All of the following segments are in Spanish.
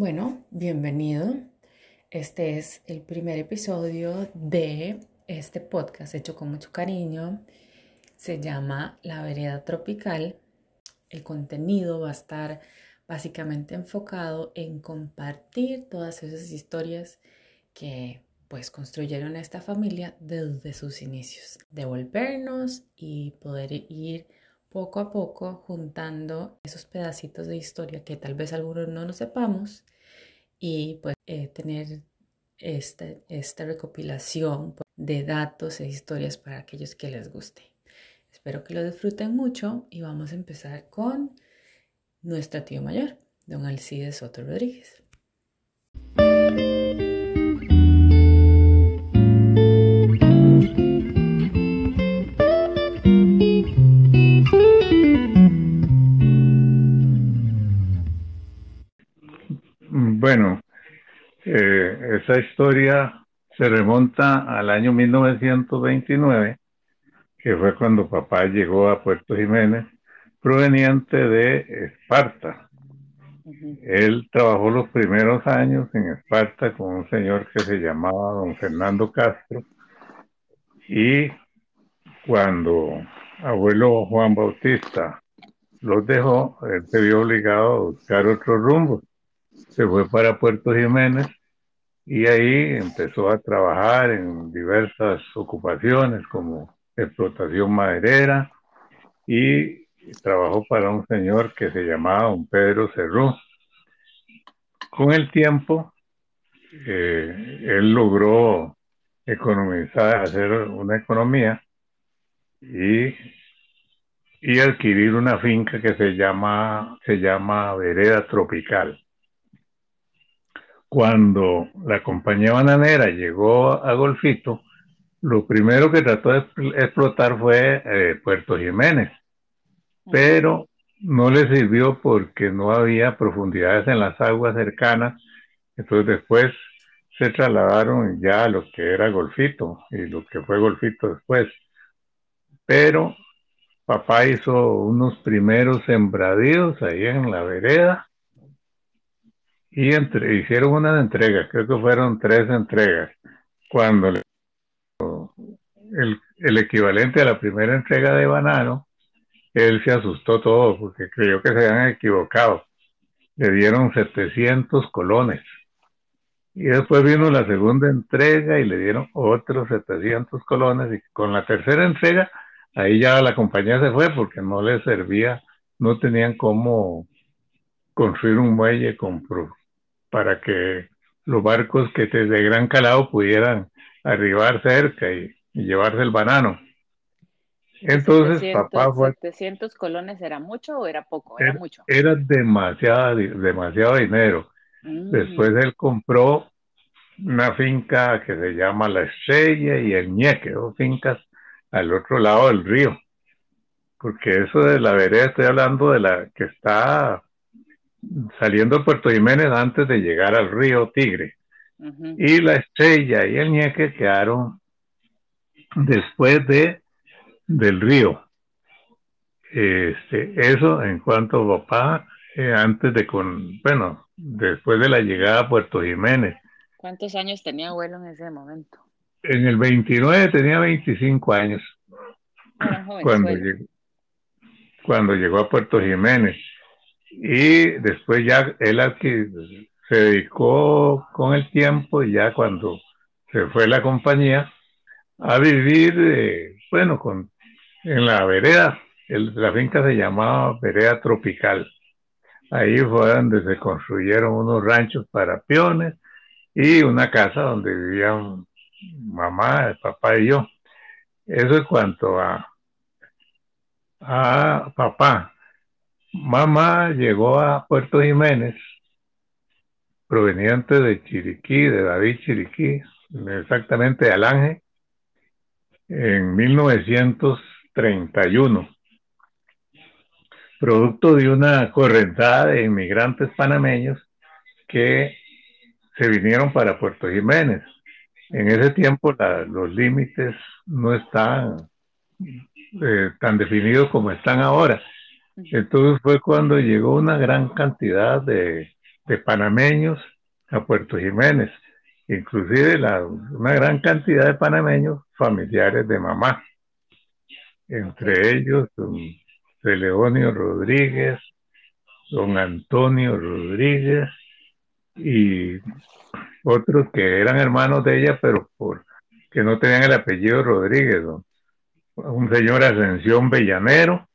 Bueno, bienvenido. Este es el primer episodio de este podcast hecho con mucho cariño. Se llama La Vereda Tropical. El contenido va a estar básicamente enfocado en compartir todas esas historias que pues construyeron esta familia desde sus inicios. Devolvernos y poder ir poco a poco juntando esos pedacitos de historia que tal vez algunos no nos sepamos y pues eh, tener esta, esta recopilación de datos e historias para aquellos que les guste. Espero que lo disfruten mucho y vamos a empezar con nuestro tío mayor, don Alcides Soto Rodríguez. Bueno, eh, esa historia se remonta al año 1929, que fue cuando papá llegó a Puerto Jiménez, proveniente de Esparta. Él trabajó los primeros años en Esparta con un señor que se llamaba don Fernando Castro y cuando abuelo Juan Bautista los dejó, él se vio obligado a buscar otro rumbo se fue para Puerto Jiménez y ahí empezó a trabajar en diversas ocupaciones como explotación maderera y trabajó para un señor que se llamaba don Pedro Cerrú. Con el tiempo, eh, él logró economizar, hacer una economía y, y adquirir una finca que se llama, se llama Vereda Tropical cuando la compañía bananera llegó a Golfito, lo primero que trató de explotar fue eh, Puerto Jiménez, pero no le sirvió porque no había profundidades en las aguas cercanas, entonces después se trasladaron ya a lo que era Golfito y lo que fue Golfito después. Pero papá hizo unos primeros sembradíos ahí en la vereda y entre, hicieron una entrega, creo que fueron tres entregas, cuando el, el, equivalente a la primera entrega de Banano, él se asustó todo porque creyó que se habían equivocado. Le dieron 700 colones. Y después vino la segunda entrega y le dieron otros 700 colones. Y con la tercera entrega, ahí ya la compañía se fue porque no les servía, no tenían cómo construir un muelle con, para que los barcos que desde gran calado pudieran arribar cerca y, llevarse el banano. Entonces, papá fue... ¿700 colones era mucho o era poco? Era, mucho. Era demasiado, demasiado dinero. Mm. Después él compró una finca que se llama La Estrella y el Ñeque, dos fincas al otro lado del río. Porque eso de la vereda, estoy hablando de la que está saliendo de Puerto Jiménez antes de llegar al río Tigre. Y la estrella y el ñeque quedaron después de del río. Este, eso en cuanto a papá, eh, antes de con, bueno, después de la llegada a Puerto Jiménez. ¿Cuántos años tenía abuelo en ese momento? En el 29 tenía 25 años. cuando, llegó, cuando llegó a Puerto Jiménez y después ya él se dedicó con el tiempo y ya cuando se fue la compañía a vivir, eh, bueno, con, en la vereda, la finca se llamaba Vereda Tropical. Ahí fue donde se construyeron unos ranchos para peones y una casa donde vivían mamá, papá y yo. Eso es cuanto a, a papá. Mamá llegó a Puerto Jiménez, proveniente de Chiriquí, de David Chiriquí, exactamente de Alange, en 1931, producto de una correntada de inmigrantes panameños que se vinieron para Puerto Jiménez. En ese tiempo los límites no estaban eh, tan definidos como están ahora entonces fue cuando llegó una gran cantidad de, panameños a Puerto Jiménez, inclusive una gran cantidad de panameños familiares de mamá, entre ellos don Leonio Rodríguez, don Antonio Rodríguez y otros que eran hermanos de ella, pero por que no tenían el apellido Rodríguez, un señor Ascensión Bellanero,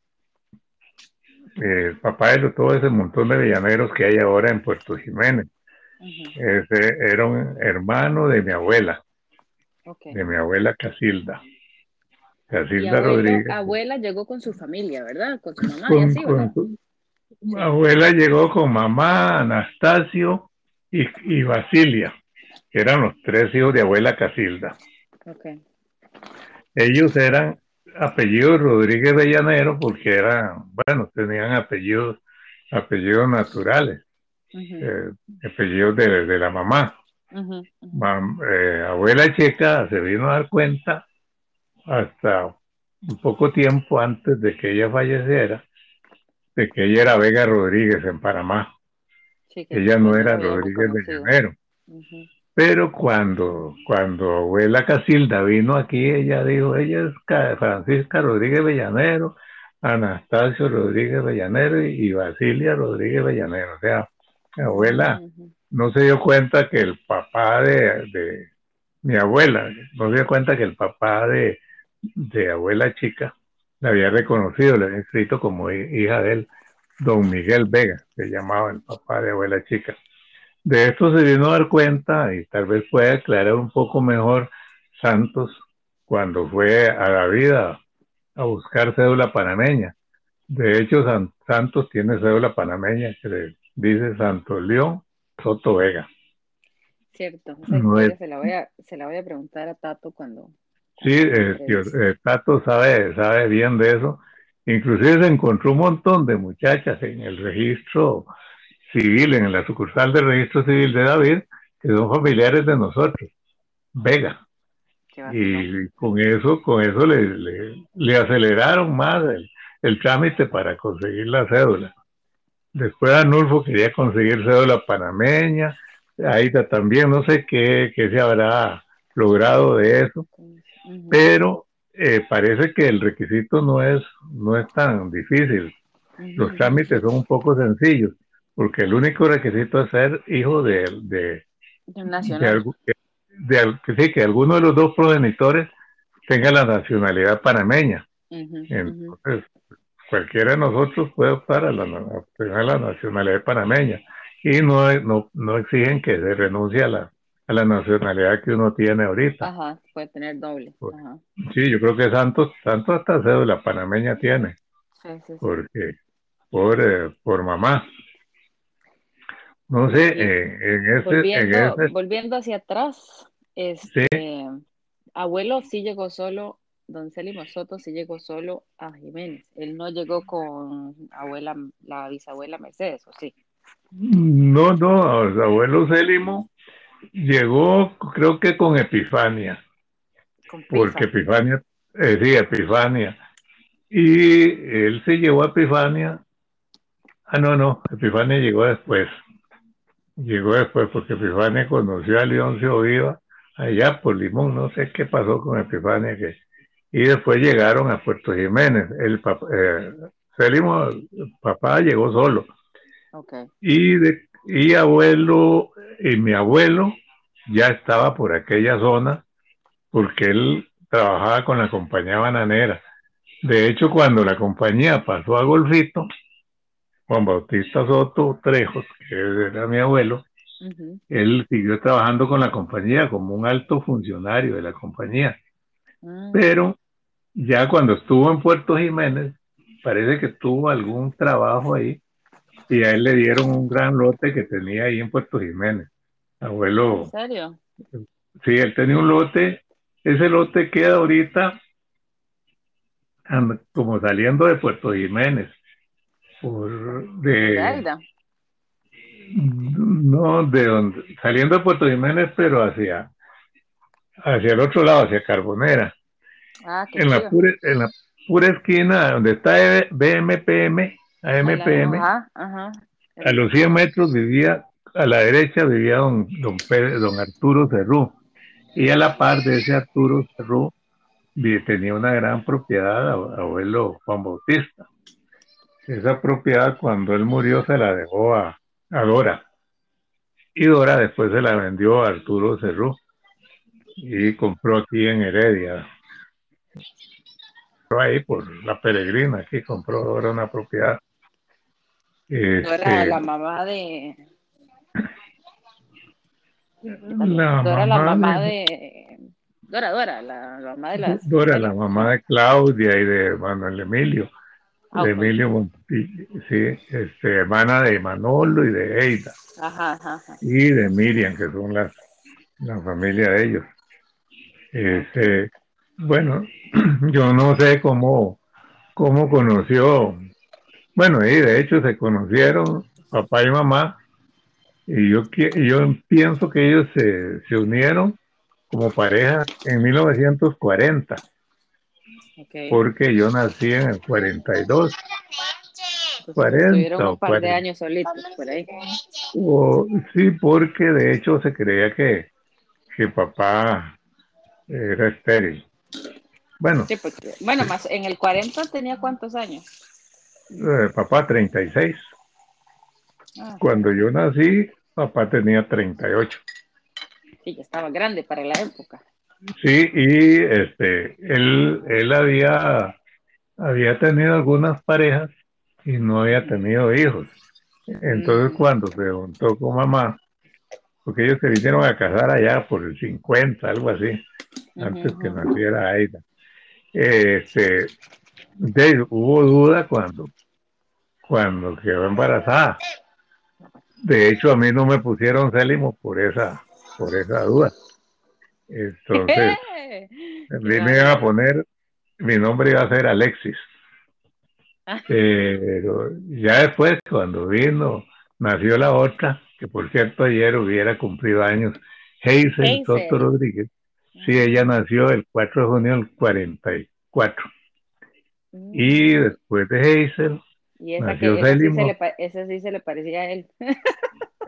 el papá de todo ese montón de villaneros que hay ahora en Puerto Jiménez. Ese era un hermano de mi abuela, de mi abuela Casilda. Casilda Rodríguez. Abuela llegó con su familia, ¿verdad? Con su mamá abuela llegó con mamá, Anastasio y, y, Basilia, que eran los tres hijos de abuela Casilda. Ellos eran apellidos Rodríguez Bellanero porque eran, bueno, tenían apellidos, apellidos naturales, eh, apellidos de, la mamá. Eh, abuela Checa se vino a dar cuenta hasta un poco tiempo antes de que ella falleciera, de que ella era Vega Rodríguez en Panamá. ella no era Rodríguez Bellanero. Pero cuando, cuando abuela Casilda vino aquí, ella dijo, ella es Francisca Rodríguez Bellanero, Anastasio Rodríguez Bellanero y, Basilia Rodríguez Bellanero. O sea, mi abuela no se dio cuenta que el papá de, mi abuela, no se dio cuenta que el papá de, de abuela chica la había reconocido, le había escrito como hija de él, don Miguel Vega, se llamaba el papá de abuela chica. De esto se vino a dar cuenta y tal vez pueda aclarar un poco mejor Santos cuando fue a la vida a buscar cédula panameña. De hecho, Santos tiene cédula panameña que dice Santo León Soto Vega. Cierto, se, la voy a, preguntar a Tato cuando... Sí, eh, eh, Tato sabe, sabe bien de eso. Inclusive se encontró un montón de muchachas en el registro civil, en la sucursal del registro civil de David, que son familiares de nosotros, Vega. Y con eso, con eso le, le, aceleraron más el, trámite para conseguir la cédula. Después Anulfo quería conseguir cédula panameña, Aida también, no sé qué, qué se habrá logrado de eso, pero eh, parece que el requisito no es, no es tan difícil. Los trámites son un poco sencillos porque el único requisito es ser hijo de, de, nacional. de, que sí, que alguno de los dos progenitores tenga la nacionalidad panameña. Entonces, cualquiera de nosotros puede optar a la, la nacionalidad panameña y no, no, no exigen que se renuncie a la, a la nacionalidad que uno tiene ahorita. Ajá, puede tener doble. Sí, yo creo que Santos, Santos hasta cédula panameña tiene. Sí, sí, Porque, por, eh, por mamá. No sé, eh, en, ese, volviendo, hacia atrás, este, abuelo sí llegó solo, don Célimo Soto sí llegó solo a Jiménez. Él no llegó con abuela, la bisabuela Mercedes, ¿o sí? No, no, abuelo Célimo llegó creo que con Epifania. porque Epifania, eh, sí, Epifania. Y él se llevó a Epifania. Ah, no, no, Epifania llegó después llegó después porque Epifania conoció a Leoncio Viva allá por Limón, no sé qué pasó con Epifania, que, y después llegaron a Puerto Jiménez. El papá, eh, papá llegó solo. Y, de, y abuelo, y mi abuelo ya estaba por aquella zona porque él trabajaba con la compañía bananera. De hecho, cuando la compañía pasó a Golfito, Juan Bautista Soto Trejos, que era mi abuelo, él siguió trabajando con la compañía como un alto funcionario de la compañía. Ah. Pero ya cuando estuvo en Puerto Jiménez, parece que tuvo algún trabajo ahí y a él le dieron un gran lote que tenía ahí en Puerto Jiménez. Abuelo. ¿En serio? Sí, él tenía un lote. Ese lote queda ahorita como saliendo de Puerto Jiménez de no de donde saliendo de Puerto Jiménez pero hacia hacia el otro lado hacia Carbonera ah, en la pura en la pura esquina donde está BMPM AMPM a los 100 metros vivía a la derecha vivía don, don, don Arturo Cerrú. Y a la par de ese Arturo Cerrú tenía una gran propiedad, abuelo Juan Bautista. Esa propiedad cuando él murió se la dejó a, a Dora. Y Dora después se la vendió a Arturo Cerrú y compró aquí en Heredia. Ahí por la peregrina, aquí compró Dora una propiedad. Dora, este, la mamá de. La Dora, la mamá de. Dora, Dora, la, mamá de las. Dora, la mamá de Claudia y de Manuel Emilio. Ah, de Emilio Montillo, sí, este, hermana de Manolo y de Eida. Ajá, ajá, Y de Miriam, que son las, la familia de ellos. Este, bueno, yo no sé cómo, cómo conoció, bueno, y de hecho se conocieron papá y mamá, y yo, yo pienso que ellos se, se unieron como pareja en 1940 porque yo nací en el 42. 40 un par de años solitos por ahí. sí, porque de hecho se creía que, que papá era estéril. Bueno. bueno, más en el 40 tenía cuántos años? Eh, papá 36. Ah. Cuando yo nací, papá tenía 38. Sí, ya estaba grande para la época. Sí, y este, él, él había, había tenido algunas parejas y no había tenido hijos. Entonces mm. cuando se juntó con mamá, porque ellos se vinieron a casar allá por el 50, algo así, antes que naciera Aida. Este, hubo duda cuando, cuando quedó embarazada. De hecho, a mí no me pusieron Célimo por esa, por esa duda. Entonces, a mí me iban a poner, mi nombre iba a ser Alexis. Ah. Pero ya después, cuando vino, nació la otra, que por cierto ayer hubiera cumplido años, Hazel, Soto Rodríguez. Sí, ella nació el 4 de junio del 44. Mm. Y después de Hazel, nació que, esa, sí se le parecía a él.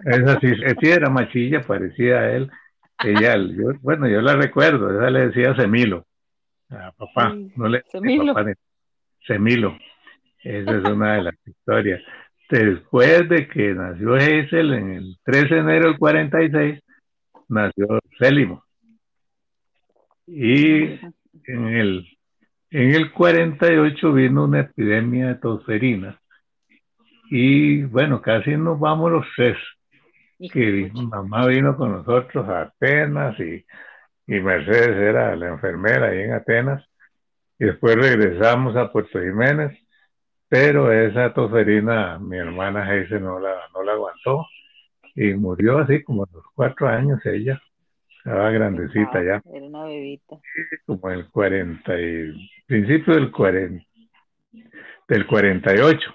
esa sí, sí era machilla, parecía a él. Ella, bueno, yo la recuerdo, esa le decía Semilo a papá, no le Semilo. Papá, Semilo. Esa es una de las historias. Después de que nació Hazel en el 13 de enero del 46, nació Célimo. Y en el, en el 48 vino una epidemia de tosferina. Y bueno, casi nos vamos los tres que mamá vino con nosotros a Atenas y, y Mercedes era la enfermera ahí en Atenas. Y después regresamos a Puerto Jiménez, pero esa toserina mi hermana Heise no la, no la aguantó y murió así como a los cuatro años ella. Estaba grandecita ya. Era una bebita. Como el 40 y principio del 40 del 48.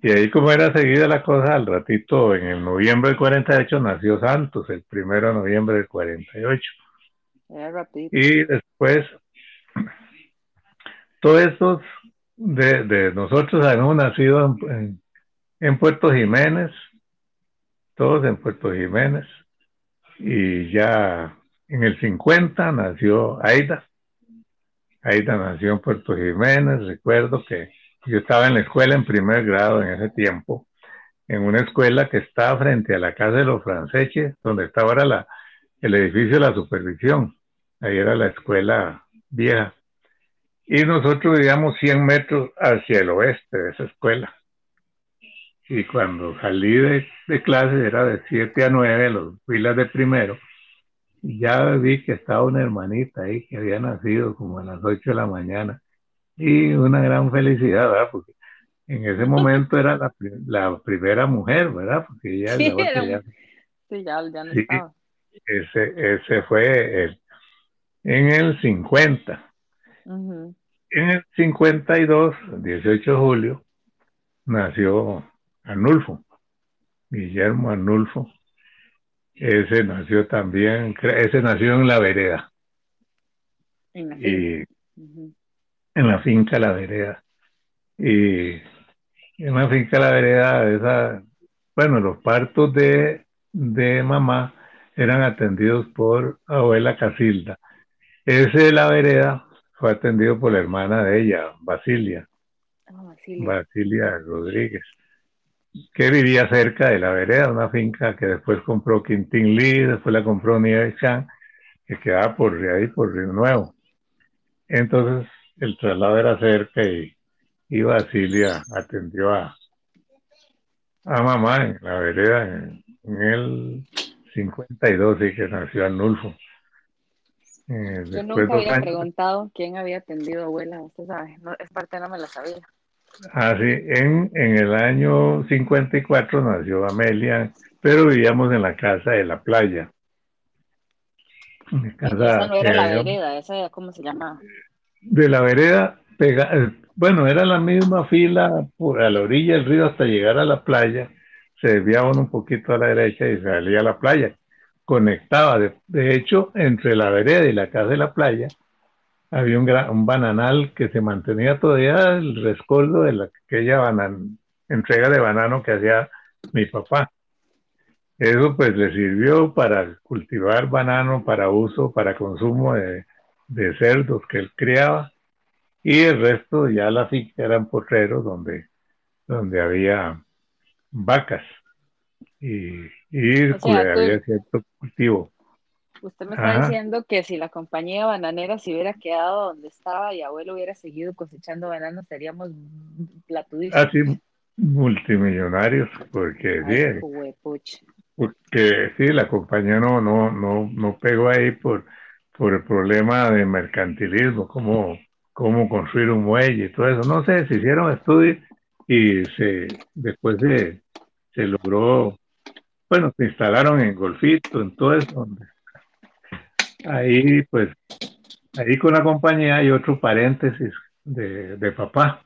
Y ahí como era seguida la cosa, al ratito, en el noviembre del 48 nació Santos, el primero de noviembre del 48. Y después, todos estos de, de nosotros habíamos nacido en, en, Puerto Jiménez, todos en Puerto Jiménez, y ya en el 50 nació Aida. Aida nació en Puerto Jiménez, recuerdo que yo estaba en la escuela en primer grado en ese tiempo, en una escuela que estaba frente a la casa de los franceses, donde estaba ahora el edificio de la supervisión. Ahí era la escuela vieja. Y nosotros vivíamos 100 metros hacia el oeste de esa escuela. Y cuando salí de, de clase era de 7 a 9, los filas de primero, ya vi que estaba una hermanita ahí que había nacido como a las 8 de la mañana y una gran felicidad, ¿verdad? Porque en ese momento era la, la primera mujer, ¿verdad? Porque ella sí, ya, sí, ya, ya no estaba. Ese, ese fue el, en el 50. En el 52, 18 de julio, nació Anulfo, Guillermo Anulfo. Ese nació también, ese nació en la vereda. Y, en la finca La Vereda. Y en la finca La Vereda, esa, bueno, los partos de, de mamá eran atendidos por abuela Casilda. Ese de la vereda fue atendido por la hermana de ella, Basilia. Ah, Basilia. Basilia Rodríguez, que vivía cerca de la vereda, una finca que después compró Quintín Lee, después la compró Nieves Chan, que quedaba por ahí, por Río Nuevo. Entonces el traslado era cerca y, y Basilia atendió a, a mamá en la vereda en, el 52, sí que nació Arnulfo. Eh, Yo nunca había preguntado quién había atendido a abuela, usted sabe, no, es parte no me la sabía. Ah, sí, en, en el año 54 nació Amelia, pero vivíamos en la casa de la playa. Casa, esa no era la vereda, esa cómo se llama. De la vereda, pega, eh, bueno, era la misma fila por, a la orilla del río hasta llegar a la playa, se desviaba un poquito a la derecha y salía a la playa. Conectaba, de, de hecho, entre la vereda y la casa de la playa, había un, un bananal que se mantenía todavía el rescoldo de la, aquella banan, entrega de banano que hacía mi papá. Eso pues le sirvió para cultivar banano para uso, para consumo de, de cerdos que él criaba y el resto ya la finca eran potreros donde, donde había vacas y, y había cierto cultivo. Usted me está diciendo que si la compañía bananera se hubiera quedado donde estaba y abuelo hubiera seguido cosechando bananos, seríamos platudísimos. Así, multimillonarios, porque sí, porque sí, la compañía no, no, no, no pegó ahí por, por el problema de mercantilismo, cómo, cómo construir un muelle y todo eso. No sé, se hicieron estudios y se, después se, se logró, bueno, se instalaron en Golfito, en todo eso, donde ahí pues, ahí con la compañía hay otro paréntesis de, de papá,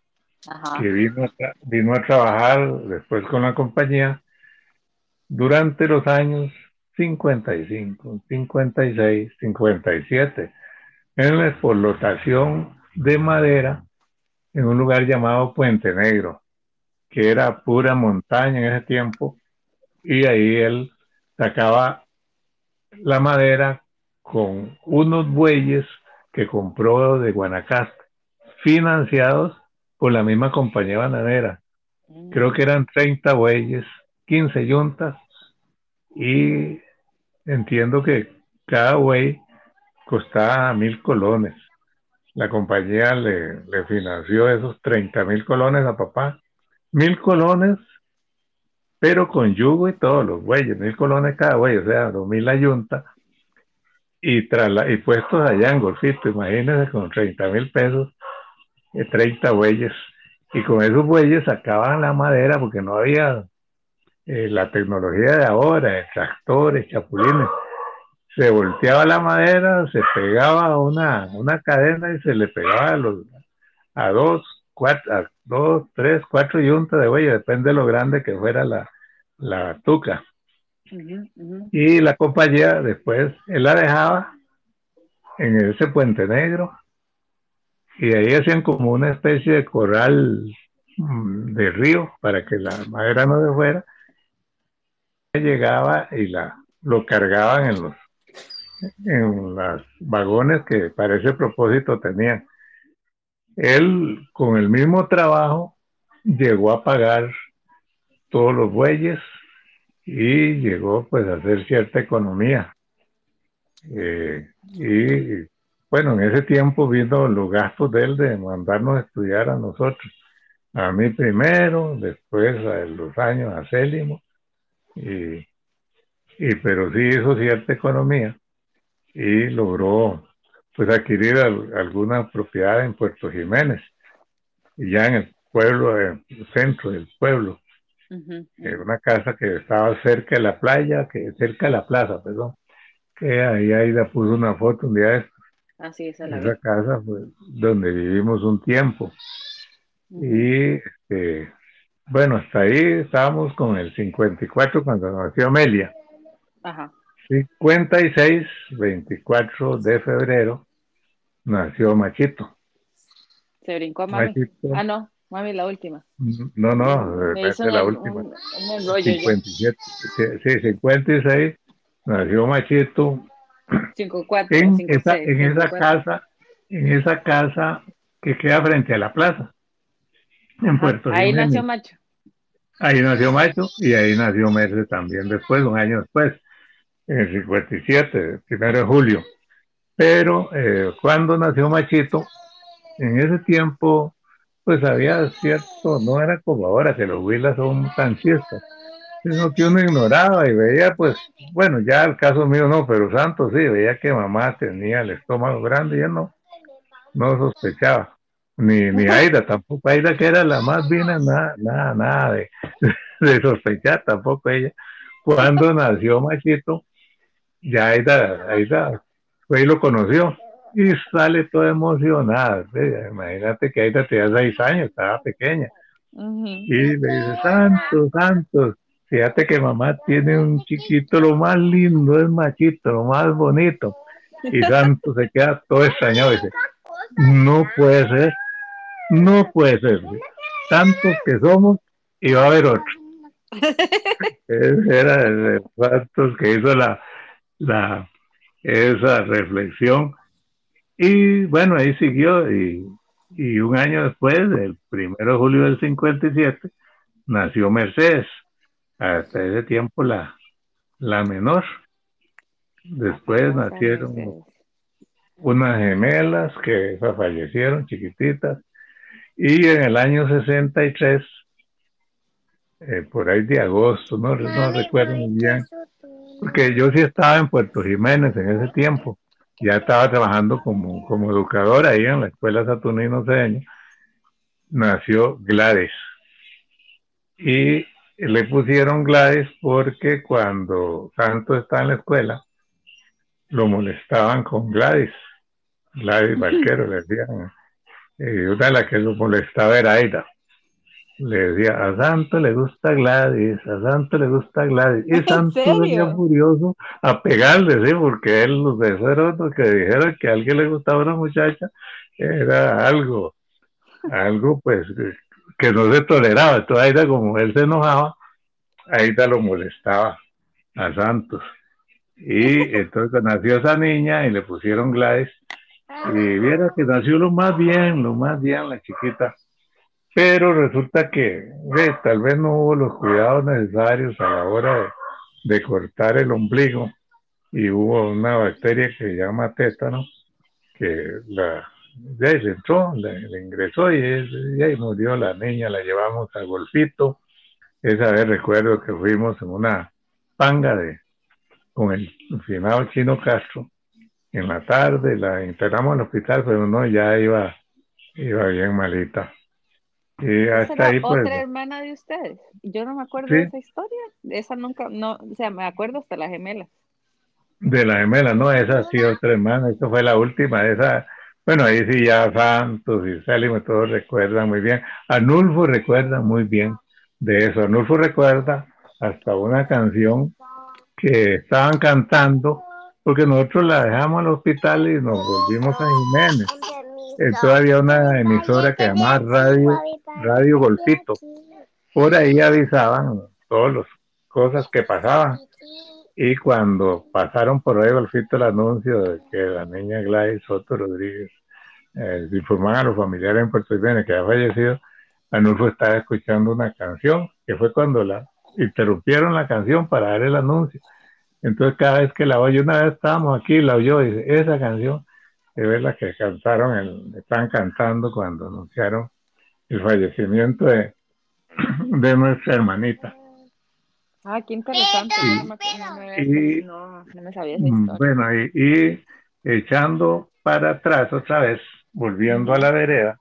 que vino a, vino a trabajar después con la compañía durante los años 55, 56, 57, en la explotación de madera en un lugar llamado Puente Negro, que era pura montaña en ese tiempo, y ahí él sacaba la madera con unos bueyes que compró de Guanacaste, financiados por la misma compañía bananera. Creo que eran 30 bueyes, 15 yuntas y entiendo que cada buey costaba mil colones. La compañía le, financió esos 30 mil colones a papá. Mil colones, pero con yugo y todos los bueyes, mil colones cada buey, o sea, dos mil la y, y puestos allá en Golfito, imagínense con 30 mil pesos, 30 eh, bueyes, y con esos bueyes sacaban la madera porque no había eh, la tecnología de ahora, tractores, chapulines. Se volteaba la madera, se pegaba a una, una cadena y se le pegaba a, los, a dos, cuatro, a dos, tres, cuatro yuntas de bueyes, depende de lo grande que fuera la, la tuca. Y la compañía después, él la dejaba en ese puente negro y ahí hacían como una especie de corral mm, de río para que la madera no se fuera. Llegaba y la, lo cargaban en los en los vagones que para ese propósito tenían. Él, con el mismo trabajo, llegó a pagar todos los bueyes, y llegó pues a hacer cierta economía. Eh, y bueno, en ese tiempo vino los gastos de él de mandarnos a estudiar a nosotros. A mí primero, después a los años a Célimo, y, y pero sí hizo cierta economía y logró pues adquirir alguna propiedad en Puerto Jiménez, y ya en el pueblo, en el centro del pueblo. Una casa que estaba cerca de la playa, que cerca de la plaza, perdón. Que ahí, ahí la puso una foto un día de estos. Así es, Esa casa donde vivimos un tiempo. Y este, bueno, hasta ahí estábamos con el 54 cuando nació Amelia. Ajá. 56, 24 de febrero, nació Machito. Se brincó a Machito, Ah, no. Mami, la última. No, no, es la última. 57, sí, 56, nació Machito. 54, en, esa, en esa casa, en esa casa que queda frente a la plaza, en Puerto Rico. Ahí nació Macho. Ahí nació Macho y ahí nació Merce también después, un año después, en el 57, primero de julio. Pero eh, cuando nació Machito, en ese tiempo, pues había cierto, no era como ahora que los huilas son tan siestas, sino que uno ignoraba y veía, pues, bueno, ya el caso mío no, pero Santos sí, veía que mamá tenía el estómago grande y él no, no sospechaba. Ni, ni Aida tampoco, Aida que era la más fina, nada, nada, nada de, de sospechar tampoco ella. Cuando nació Machito, ya Aida, Aida fue y lo conoció y sale toda emocionada. Imagínate que Aida tenía seis años, estaba pequeña. Y le dice, Santos, Santos, fíjate que mamá tiene un chiquito, lo más lindo, es machito, lo más bonito. Y Santos se queda todo extrañado y dice, no puede ser, no puede ser. Tantos que somos y va a haber otro. Ese era el Santos que hizo la, la, esa reflexión y bueno, ahí siguió y, un año después, el primero de julio del 57, nació Mercedes. Hasta ese tiempo la, la menor. Después nacieron unas gemelas que fallecieron chiquititas. Y en el año 63, eh, por ahí de agosto, no, no recuerdo muy bien, porque yo sí estaba en Puerto Jiménez en ese tiempo ya estaba trabajando como, como educador ahí en la escuela Saturnino Cedeño, nació Gladys. Y le pusieron Gladys porque cuando Santo estaba en la escuela, lo molestaban con Gladys. Gladys Barquero le decían. Y una de las que lo molestaba era Aida le decía, a Santo le gusta Gladys, a Santo le gusta Gladys. Y Santo venía furioso a pegarle, ¿sí? Porque él, los deseos que dijera que a alguien le gustaba una muchacha, era algo, algo pues que no se toleraba. Entonces Aida, como él se enojaba, Aida lo molestaba a Santos. Y entonces nació esa niña y le pusieron Gladys. Y viera que nació lo más bien, lo más bien la chiquita pero resulta que tal vez no hubo los cuidados necesarios a la hora de, cortar el ombligo y hubo una bacteria que se llama tétano que la ya se entró, le, ingresó y, ahí murió la niña, la llevamos a Golfito. Esa vez recuerdo que fuimos en una panga de con el finado Chino Castro. En la tarde la internamos al hospital, pero no, ya iba, iba bien malita. Y hasta ahí pues. Otra hermana de ustedes. Yo no me acuerdo de esa historia. Esa nunca, no, o sea, me acuerdo hasta la gemela. De la gemela, no, esa sí otra hermana, esa fue la última, esa, bueno, ahí sí ya Santos y Salim todos recuerdan muy bien. Anulfo recuerda muy bien de eso. Anulfo recuerda hasta una canción que estaban cantando, porque nosotros la dejamos al hospital y nos volvimos a Jiménez. Entonces había una emisora que llamaba Radio, Radio Golfito. Por ahí avisaban todas las cosas que pasaban. Y cuando pasaron por Radio Golfito el anuncio de que la niña Gladys Soto Rodríguez eh, informaban a los familiares en Puerto Rico que había fallecido, Anulfo estaba escuchando una canción, que fue cuando la interrumpieron la canción para dar el anuncio. Entonces cada vez que la oyó, una vez estábamos aquí, la oyó y dice, esa canción es la que cantaron, el, están cantando cuando anunciaron el fallecimiento de, de nuestra hermanita. Ah, qué interesante. Y, no, me sabía esa historia. Bueno, y, y, echando para atrás otra vez, volviendo a la vereda,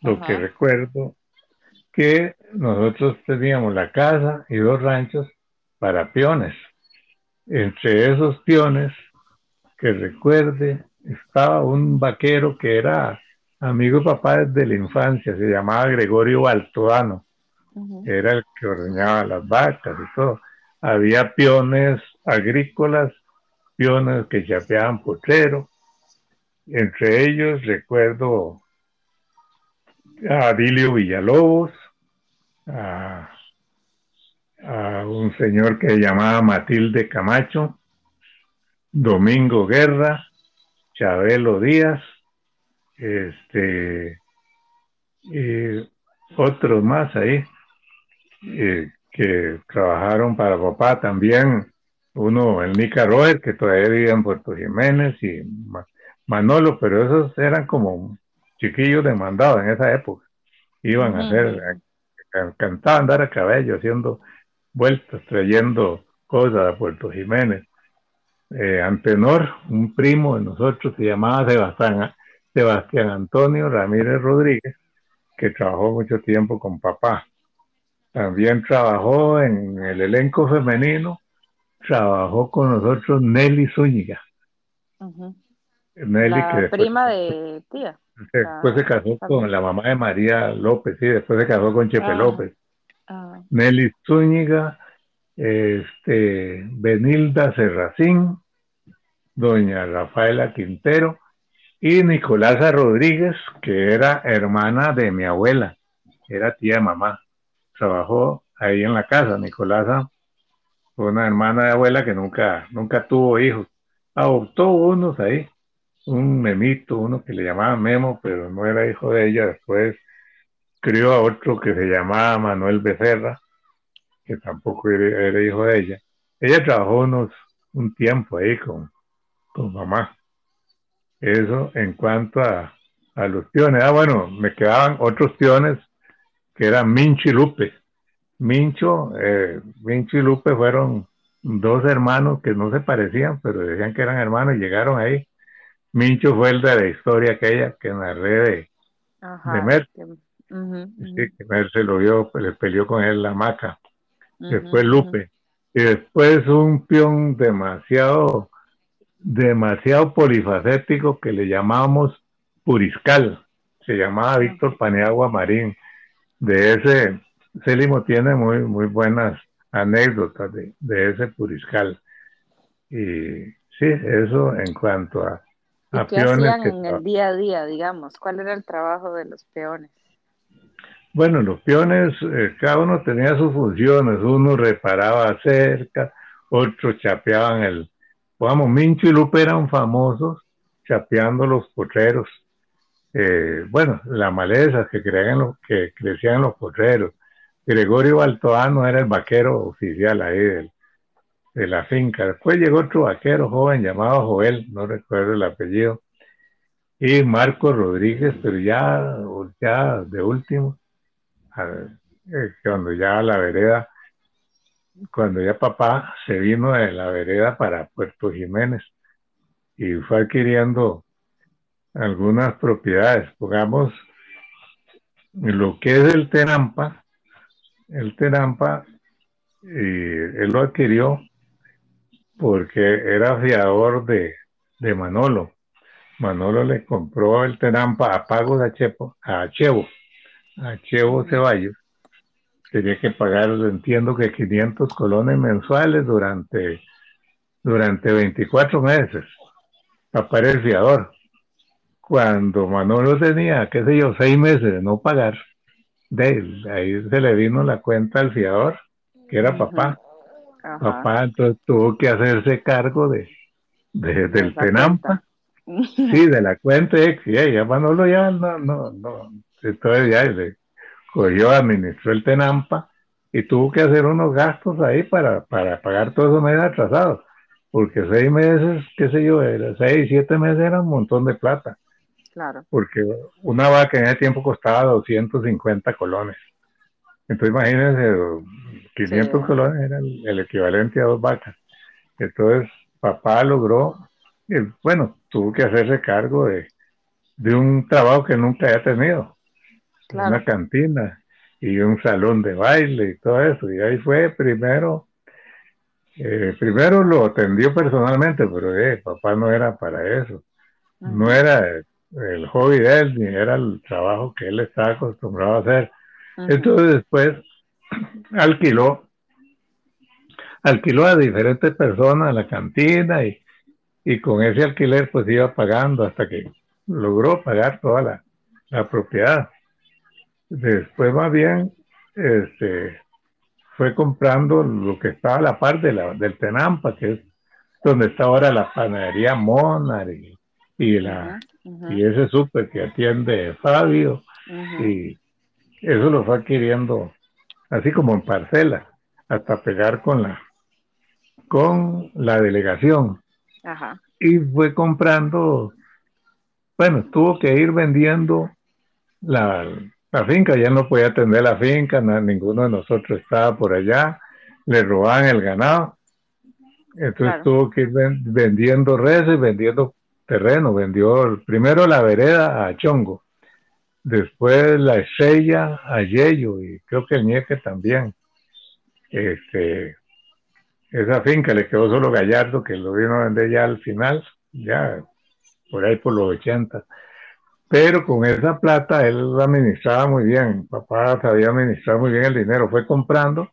lo que recuerdo que nosotros teníamos la casa y dos ranchos para peones. Entre esos peones que recuerde estaba un vaquero que era amigo de papá desde la infancia, se llamaba Gregorio Baltoano, era el que ordeñaba las vacas y todo. Había peones agrícolas, peones que chapeaban potrero. Entre ellos recuerdo a Dilio Villalobos, a, a un señor que llamaba Matilde Camacho, Domingo Guerra, Chabelo Díaz, este, y otros más ahí eh, que trabajaron para papá también. Uno, el Nica Roer, que todavía vivía en Puerto Jiménez, y Manolo, pero esos eran como chiquillos demandados en esa época. Iban a hacer, cantaban dar a cabello, haciendo vueltas, trayendo cosas a Puerto Jiménez. Eh, Antenor, un primo de nosotros, se llamaba Sebastián, Sebastián Antonio Ramírez Rodríguez, que trabajó mucho tiempo con papá. También trabajó en el elenco femenino, trabajó con nosotros Nelly Zúñiga. Nelly, la prima de tía. Después se casó con la mamá de María López, sí, después se casó con Chepe ah. López. Nelly Zúñiga, este, Benilda Serracín, doña Rafaela Quintero y Nicolasa Rodríguez, que era hermana de mi abuela, era tía de mamá. Trabajó ahí en la casa. Nicolasa una hermana de abuela que nunca, nunca tuvo hijos. Adoptó unos ahí, un memito, uno que le llamaba Memo, pero no era hijo de ella. Después crió a otro que se llamaba Manuel Becerra, que tampoco era, hijo de ella. Ella trabajó unos, un tiempo ahí con, con mamá. Eso en cuanto a, a los piones. Ah, bueno, me quedaban otros piones que eran Mincho y Lupe. Mincho, eh, Mincho y Lupe fueron dos hermanos que no se parecían, pero decían que eran hermanos y llegaron ahí. Mincho fue el de la historia aquella que narré de, de Mer. que Mer se lo vio, pues, le peleó con él la maca. después Lupe. Y después un peón demasiado demasiado polifacético que le llamamos Puriscal. Se llamaba Víctor Paniagua Marín. De ese, Célimo tiene muy, muy buenas anécdotas de, de ese Puriscal. Y sí, eso en cuanto a, a ¿Qué hacían en el día a día, digamos? ¿Cuál era el trabajo de los peones? Bueno, los peones, eh, cada uno tenía sus funciones. Uno reparaba cerca, otros chapeaban el, Vamos, Mincho y Lupe eran famosos chapeando los potreros. Eh, bueno, la maleza que, creían que crecían los potreros. Gregorio Baltoano era el vaquero oficial ahí de la finca. Después llegó otro vaquero joven llamado Joel, no recuerdo el apellido, y Marco Rodríguez, pero ya, ya de último, eh, cuando ya la vereda cuando ya papá se vino de la vereda para Puerto Jiménez y fue adquiriendo algunas propiedades, pongamos lo que es el Tenampa, el Tenampa, y él lo adquirió porque era fiador de, de Manolo. Manolo le compró el Tenampa a pagos a, Chepo, a Chevo, a Chevo Ceballos, tenía que pagar, entiendo que 500 colones mensuales durante, durante 24 meses. Papá el fiador. Cuando Manolo tenía, qué sé yo, seis meses de no pagar, de ahí se le vino la cuenta al fiador, que era papá. Papá entonces tuvo que hacerse cargo de, del Tenampa. Sí, de la cuenta, y ya Manolo ya no, no, no, entonces ya le, cogió, administró el Tenampa y tuvo que hacer unos gastos ahí para, para pagar todos esos meses atrasados. Porque seis meses, qué sé yo, era, seis, siete meses era un montón de plata. Claro. Porque una vaca en ese tiempo costaba 250 colones. Entonces imagínense, 500 colones era el, equivalente a dos vacas. Entonces papá logró, bueno, tuvo que hacerse cargo de, de un trabajo que nunca había tenido una cantina y un salón de baile y todo eso. Y ahí fue primero, eh, primero lo atendió personalmente, pero eh, papá no era para eso. No era el, hobby de él, ni era el trabajo que él estaba acostumbrado a hacer. Entonces después alquiló, alquiló a diferentes personas la cantina y, y con ese alquiler pues iba pagando hasta que logró pagar toda la, la propiedad. Después más bien este, fue comprando lo que estaba a la par de la, del Tenampa, que es donde está ahora la panadería Monar y, la, y ese súper que atiende Fabio. Y eso lo fue adquiriendo así como en parcela, hasta pegar con la, con la delegación. Y fue comprando, bueno, tuvo que ir vendiendo la, la finca, ya no podía atender la finca, ninguno de nosotros estaba por allá, le robaban el ganado, entonces tuvo que ir vendiendo reses, vendiendo terreno, vendió primero la vereda a Chongo, después la estrella a Yello y creo que el Ñeque también. Este, esa finca le quedó solo Gallardo que lo vino a vender ya al final, ya por ahí por los 80. Pero con esa plata él administraba muy bien, papá sabía administrar muy bien el dinero, fue comprando,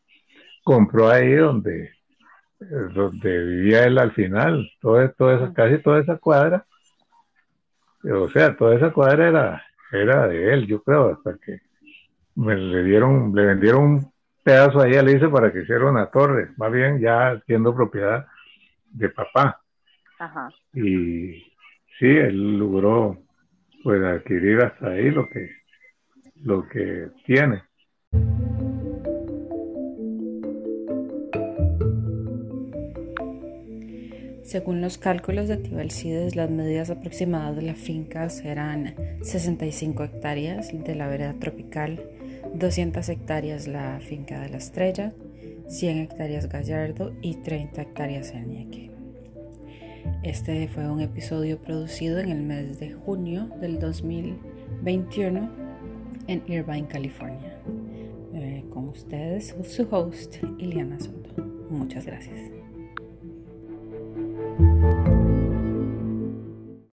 compró ahí donde, donde vivía él al final, todo, todo casi toda esa cuadra, o sea, toda esa cuadra era, era de él, yo creo, hasta que me le dieron, le vendieron un pedazo ahí a Alice para que hiciera una torre, más bien ya siendo propiedad de papá. Ajá. Y sí, él logró pues adquirir hasta ahí lo que, lo que tiene. Según los cálculos de Tibalcides, las medidas aproximadas de la finca serán 65 hectáreas de la vereda tropical, 200 hectáreas la finca de la estrella, 100 hectáreas Gallardo y 30 hectáreas el Ñeque. Este fue un episodio producido en el mes de junio del 2021 en Irvine, California. Eh, con ustedes, su host, Iliana Soto. Muchas gracias.